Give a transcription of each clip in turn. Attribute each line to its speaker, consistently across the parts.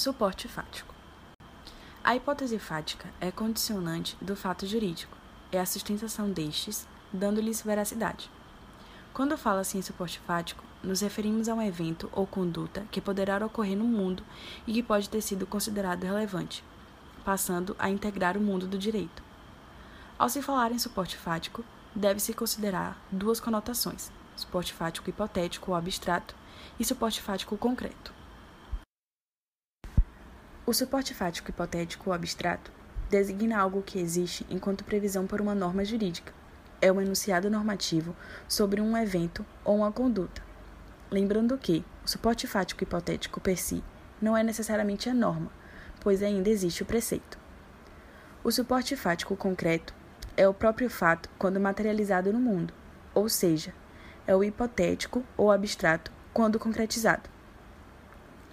Speaker 1: Suporte fático. A hipótese fática é condicionante do fato jurídico, é a sustentação destes, dando-lhes veracidade. Quando fala-se em suporte fático, nos referimos a um evento ou conduta que poderá ocorrer no mundo e que pode ter sido considerado relevante, passando a integrar o mundo do direito. Ao se falar em suporte fático, deve-se considerar duas conotações: suporte fático hipotético ou abstrato e suporte fático concreto. O suporte fático hipotético ou abstrato designa algo que existe enquanto previsão por uma norma jurídica. É um enunciado normativo sobre um evento ou uma conduta. Lembrando que o suporte fático hipotético per si não é necessariamente a norma, pois ainda existe o preceito. O suporte fático concreto é o próprio fato quando materializado no mundo, ou seja, é o hipotético ou abstrato quando concretizado.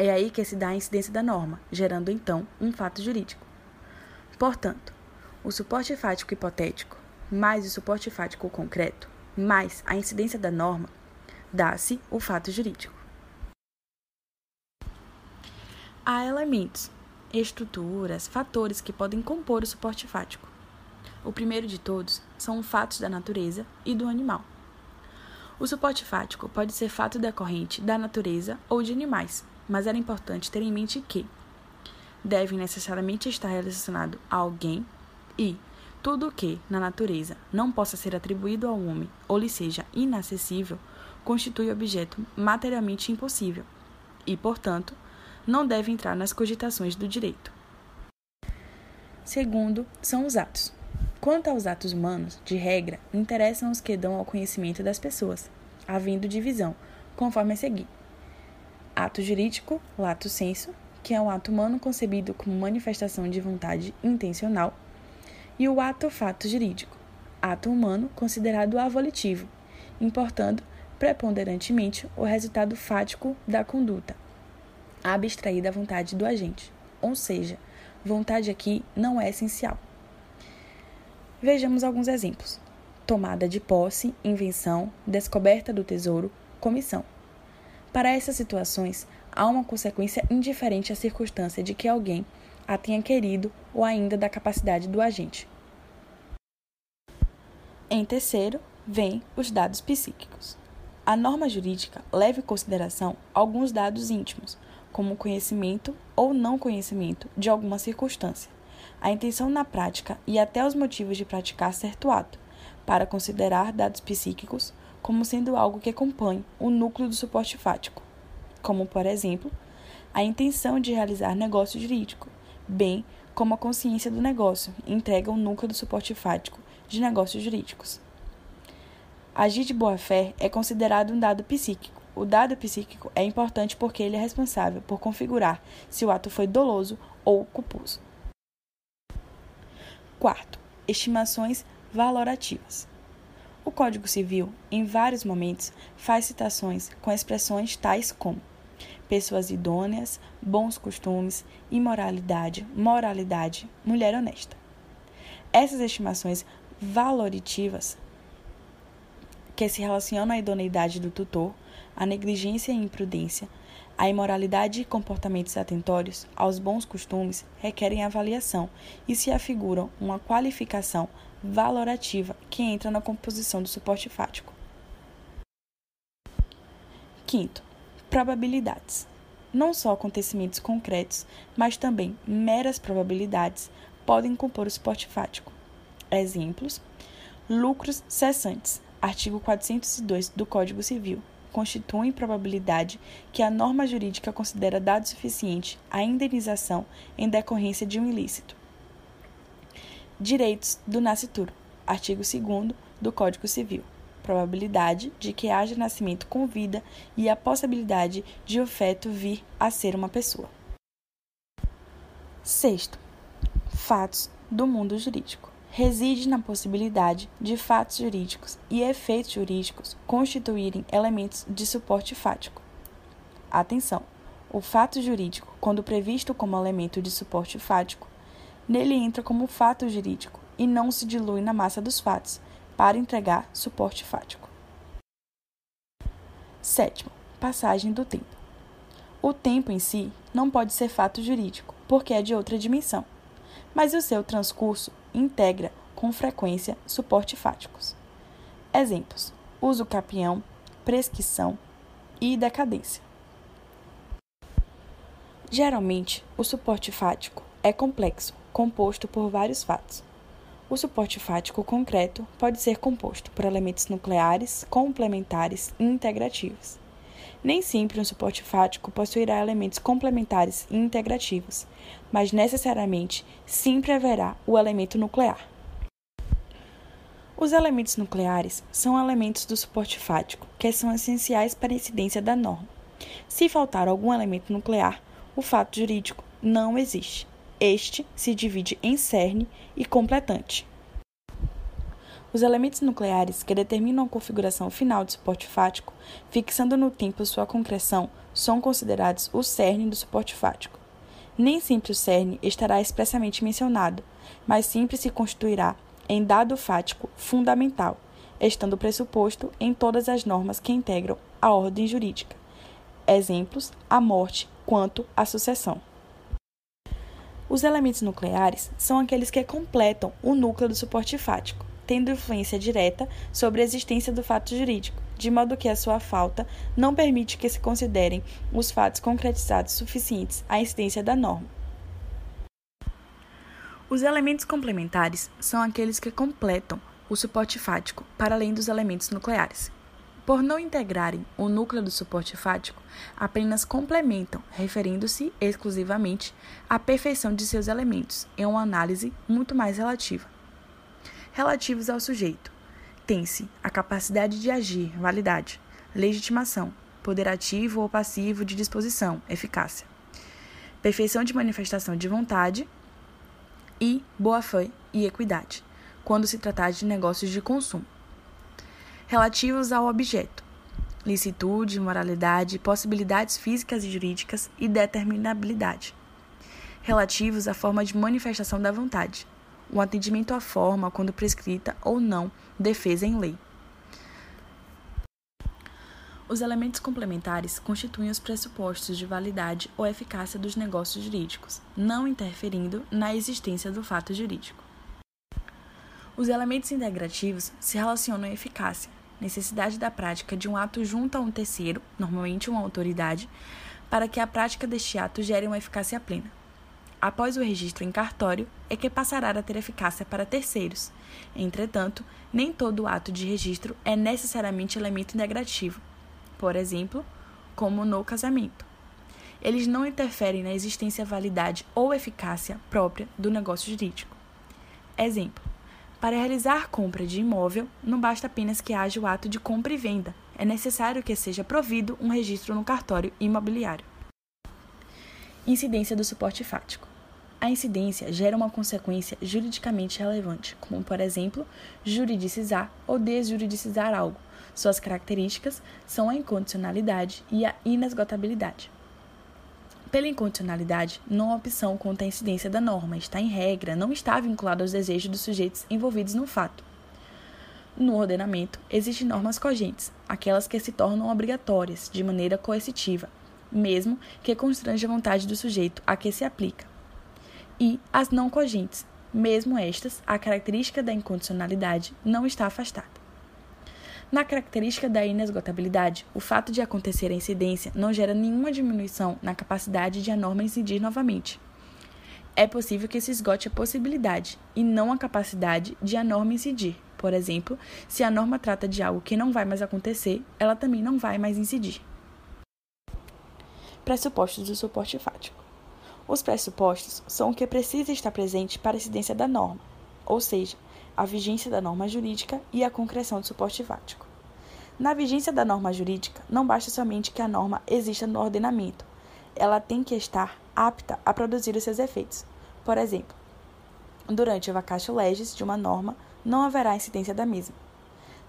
Speaker 1: É aí que se dá a incidência da norma, gerando então um fato jurídico. Portanto, o suporte fático hipotético mais o suporte fático concreto mais a incidência da norma dá-se o fato jurídico. Há elementos, estruturas, fatores que podem compor o suporte fático. O primeiro de todos são os fatos da natureza e do animal. O suporte fático pode ser fato decorrente da natureza ou de animais, mas era importante ter em mente que deve necessariamente estar relacionado a alguém e tudo o que, na natureza, não possa ser atribuído ao homem ou lhe seja inacessível, constitui objeto materialmente impossível e, portanto, não deve entrar nas cogitações do direito. Segundo, são os atos. Quanto aos atos humanos, de regra, interessam os que dão ao conhecimento das pessoas, havendo divisão, conforme a seguir ato jurídico, lato sensu, que é um ato humano concebido como manifestação de vontade intencional, e o ato fato jurídico, ato humano considerado avolitivo, importando preponderantemente o resultado fático da conduta, abstrair da vontade do agente, ou seja, vontade aqui não é essencial. Vejamos alguns exemplos: tomada de posse, invenção, descoberta do tesouro, comissão. Para essas situações, há uma consequência indiferente à circunstância de que alguém a tenha querido ou ainda da capacidade do agente. Em terceiro, vêm os dados psíquicos. A norma jurídica leva em consideração alguns dados íntimos, como conhecimento ou não conhecimento de alguma circunstância, a intenção na prática e até os motivos de praticar certo ato, para considerar dados psíquicos como sendo algo que acompanhe o núcleo do suporte fático, como, por exemplo, a intenção de realizar negócio jurídico, bem como a consciência do negócio, entrega o núcleo do suporte fático de negócios jurídicos. Agir de boa-fé é considerado um dado psíquico. O dado psíquico é importante porque ele é responsável por configurar se o ato foi doloso ou culposo. Quarto, estimações valorativas. O Código Civil, em vários momentos, faz citações com expressões tais como pessoas idôneas, bons costumes, imoralidade, moralidade, mulher honesta. Essas estimações valoritivas, que se relacionam à idoneidade do tutor, à negligência e imprudência, à imoralidade e comportamentos atentórios, aos bons costumes, requerem avaliação e se afiguram uma qualificação valorativa que entra na composição do suporte fático. Quinto, probabilidades. Não só acontecimentos concretos, mas também meras probabilidades podem compor o suporte fático. Exemplos: lucros cessantes, artigo 402 do Código Civil, constituem probabilidade que a norma jurídica considera dado suficiente à indenização em decorrência de um ilícito. Direitos do nascituro. Artigo 2 do Código Civil. Probabilidade de que haja nascimento com vida e a possibilidade de o feto vir a ser uma pessoa. Sexto, fatos do mundo jurídico. Reside na possibilidade de fatos jurídicos e efeitos jurídicos constituírem elementos de suporte fático. Atenção! O fato jurídico, quando previsto como elemento de suporte fático, Nele entra como fato jurídico e não se dilui na massa dos fatos, para entregar suporte fático. Sétimo, passagem do tempo. O tempo em si, não pode ser fato jurídico, porque é de outra dimensão, mas o seu transcurso integra com frequência suporte fáticos. Exemplos: uso capião, prescrição e decadência. Geralmente, o suporte fático é complexo, composto por vários fatos. O suporte fático concreto pode ser composto por elementos nucleares, complementares e integrativos. Nem sempre um suporte fático possuirá elementos complementares e integrativos, mas necessariamente sempre haverá o elemento nuclear. Os elementos nucleares são elementos do suporte fático que são essenciais para a incidência da norma. Se faltar algum elemento nuclear, o fato jurídico não existe. Este se divide em cerne e completante. Os elementos nucleares que determinam a configuração final do suporte fático, fixando no tempo sua concreção, são considerados o cerne do suporte fático. Nem sempre o cerne estará expressamente mencionado, mas sempre se constituirá em dado fático fundamental, estando pressuposto em todas as normas que integram a ordem jurídica. Exemplos: a morte, quanto à sucessão. Os elementos nucleares são aqueles que completam o núcleo do suporte fático, tendo influência direta sobre a existência do fato jurídico, de modo que a sua falta não permite que se considerem os fatos concretizados suficientes à incidência da norma. Os elementos complementares são aqueles que completam o suporte fático para além dos elementos nucleares, por não integrarem o núcleo do suporte fático, apenas complementam, referindo-se exclusivamente à perfeição de seus elementos, em uma análise muito mais relativa. Relativos ao sujeito, tem-se a capacidade de agir, validade, legitimação, poder ativo ou passivo de disposição, eficácia, perfeição de manifestação de vontade e boa-fé e equidade, quando se tratar de negócios de consumo. Relativos ao objeto, licitude, moralidade, possibilidades físicas e jurídicas e determinabilidade, relativos à forma de manifestação da vontade, o atendimento à forma quando prescrita ou não, defesa em lei. Os elementos complementares constituem os pressupostos de validade ou eficácia dos negócios jurídicos, não interferindo na existência do fato jurídico. Os elementos integrativos se relacionam à eficácia, necessidade da prática de um ato junto a um terceiro, normalmente uma autoridade, para que a prática deste ato gere uma eficácia plena. Após o registro em cartório, é que passará a ter eficácia para terceiros. Entretanto, nem todo ato de registro é necessariamente elemento integrativo, por exemplo, como no casamento. Eles não interferem na existência, validade ou eficácia própria do negócio jurídico. Exemplo: para realizar compra de imóvel, não basta apenas que haja o ato de compra e venda, é necessário que seja provido um registro no cartório imobiliário. Incidência do suporte fático. A incidência gera uma consequência juridicamente relevante, como, por exemplo, juridicizar ou desjuridicizar algo. Suas características são a incondicionalidade e a inesgotabilidade. Pela incondicionalidade, não há opção contra a incidência da norma, está em regra, não está vinculado aos desejos dos sujeitos envolvidos no fato. No ordenamento, existem normas cogentes, aquelas que se tornam obrigatórias, de maneira coercitiva, mesmo que constrange a vontade do sujeito a que se aplica. E as não cogentes, mesmo estas, a característica da incondicionalidade não está afastada. Na característica da inesgotabilidade, o fato de acontecer a incidência não gera nenhuma diminuição na capacidade de a norma incidir novamente. É possível que se esgote a possibilidade e não a capacidade de a norma incidir. Por exemplo, se a norma trata de algo que não vai mais acontecer, ela também não vai mais incidir. Pressupostos do suporte fático. Os pressupostos são o que precisa estar presente para a incidência da norma, ou seja, a vigência da norma jurídica e a concreção do suporte fático. Na vigência da norma jurídica, não basta somente que a norma exista no ordenamento, ela tem que estar apta a produzir os seus efeitos. Por exemplo, durante o vacatio legis de uma norma, não haverá incidência da mesma.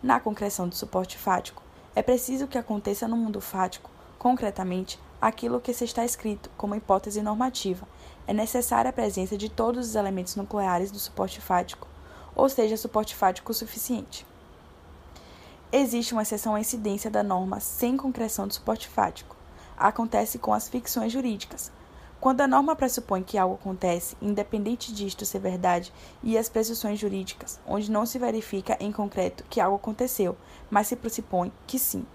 Speaker 1: Na concreção do suporte fático, é preciso que aconteça no mundo fático, concretamente, aquilo que se está escrito como hipótese normativa. É necessária a presença de todos os elementos nucleares do suporte fático ou seja, suporte fático suficiente. Existe uma exceção à incidência da norma sem concreção de suporte fático. Acontece com as ficções jurídicas, Quando a norma pressupõe que algo acontece, independente disto ser verdade, e as presunções jurídicas, onde não se verifica em concreto que algo aconteceu, mas se pressupõe que sim.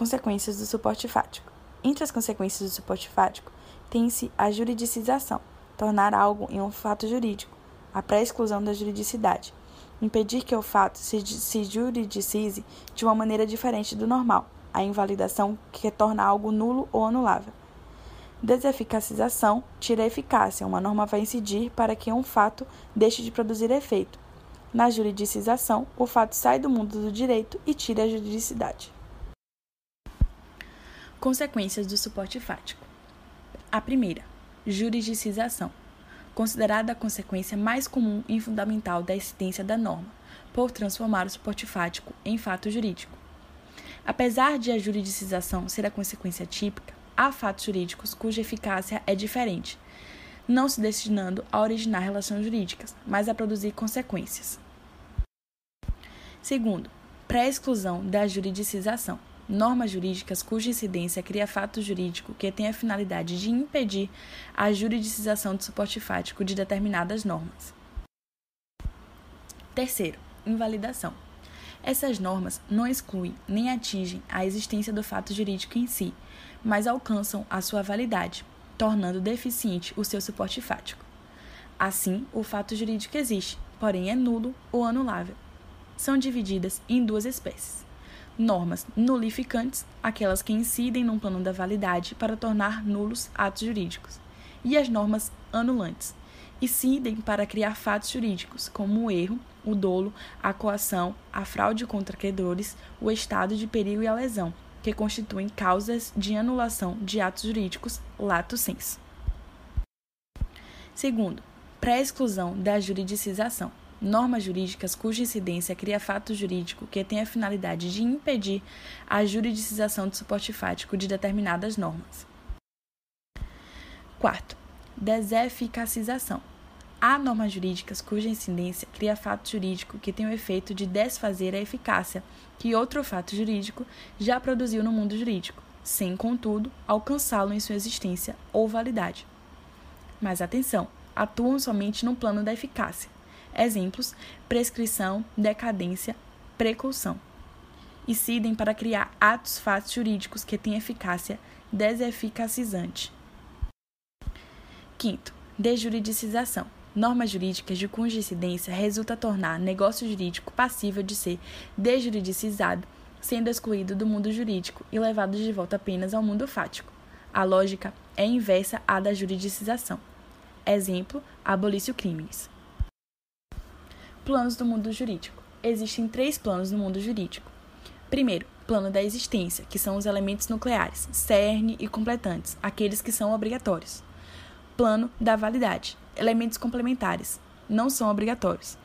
Speaker 1: Consequências do suporte fático. Entre as consequências do suporte fático, tem-se a juridicização, tornar algo em um fato jurídico, a pré-exclusão da juridicidade, impedir que o fato se, se juridicize de uma maneira diferente do normal, a invalidação que torna algo nulo ou anulável. Deseficacização tira a eficácia. Uma norma vai incidir para que um fato deixe de produzir efeito. Na juridicização, o fato sai do mundo do direito e tira a juridicidade. Consequências do suporte fático. A primeira, juridicização, considerada a consequência mais comum e fundamental da existência da norma, por transformar o suporte fático em fato jurídico. Apesar de a juridicização ser a consequência típica, há fatos jurídicos cuja eficácia é diferente, não se destinando a originar relações jurídicas, mas a produzir consequências. Segundo, pré-exclusão da juridicização. Normas jurídicas cuja incidência cria fato jurídico que tem a finalidade de impedir a juridicização do suporte fático de determinadas normas. Terceiro, invalidação. Essas normas não excluem nem atingem a existência do fato jurídico em si, mas alcançam a sua validade, tornando deficiente o seu suporte fático. Assim, o fato jurídico existe, porém é nulo ou anulável. São divididas em duas espécies: normas nulificantes, aquelas que incidem num plano da validade para tornar nulos atos jurídicos, e as normas anulantes, incidem para criar fatos jurídicos, como o erro, o dolo, a coação, a fraude contra credores, o estado de perigo e a lesão, que constituem causas de anulação de atos jurídicos lato sensu. Segundo, pré-exclusão da juridicização. Normas jurídicas cuja incidência cria fato jurídico que tem a finalidade de impedir a juridicização do suporte fático de determinadas normas. Quarto, deseficacização. Há normas jurídicas cuja incidência cria fato jurídico que tem o efeito de desfazer a eficácia que outro fato jurídico já produziu no mundo jurídico, sem, contudo, alcançá-lo em sua existência ou validade. Mas atenção, atuam somente no plano da eficácia. Exemplos: prescrição, decadência, precaução. Incidem para criar atos fatos jurídicos que têm eficácia deseficacizante. Quinto, desjuridicização normas jurídicas de cuja incidência resulta tornar negócio jurídico passível de ser desjuridicizado, sendo excluído do mundo jurídico e levado de volta apenas ao mundo fático. A lógica é inversa à da juridicização. Exemplo: abolício crimes. Planos do mundo jurídico. Existem três planos no mundo jurídico. Primeiro, plano da existência, que são os elementos nucleares, cerne e completantes, aqueles que são obrigatórios. Plano da validade, elementos complementares, não são obrigatórios.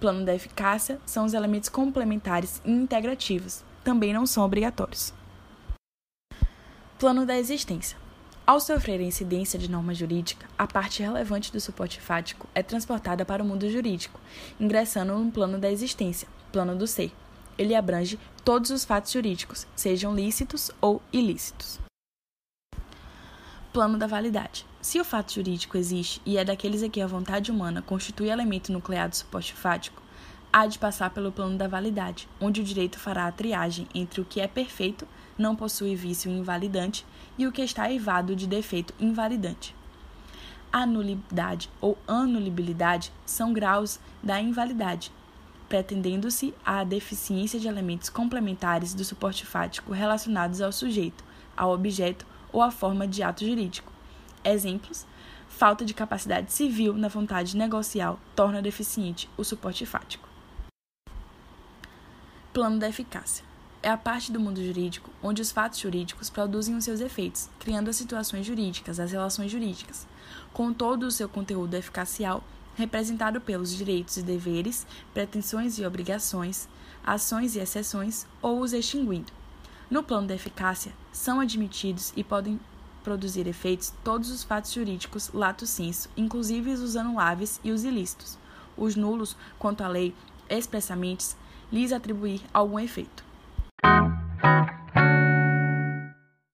Speaker 1: Plano da eficácia são os elementos complementares e integrativos, também não são obrigatórios. Plano da existência. Ao sofrer a incidência de norma jurídica, a parte relevante do suporte fático é transportada para o mundo jurídico, ingressando no plano da existência, plano do ser. Ele abrange todos os fatos jurídicos, sejam lícitos ou ilícitos. Plano da validade. Se o fato jurídico existe e é daqueles em que a vontade humana constitui elemento nuclear do suporte fático, há de passar pelo plano da validade, onde o direito fará a triagem entre o que é perfeito, não possui vício invalidante, e o que está eivado de defeito invalidante. A nulidade ou anulibilidade são graus da invalidade, pretendendo-se a deficiência de elementos complementares do suporte fático relacionados ao sujeito, ao objeto ou à forma de ato jurídico Exemplos: falta de capacidade civil na vontade negocial torna deficiente o suporte fático. Plano da eficácia. É a parte do mundo jurídico onde os fatos jurídicos produzem os seus efeitos, criando as situações jurídicas, as relações jurídicas, com todo o seu conteúdo eficacial representado pelos direitos e deveres, pretensões e obrigações, ações e exceções, ou os extinguindo. No plano da eficácia, são admitidos e podem produzir efeitos todos os fatos jurídicos lato sensu, inclusive os anuláveis e os ilícitos, os nulos, quanto à lei, expressamente lhes atribuir algum efeito.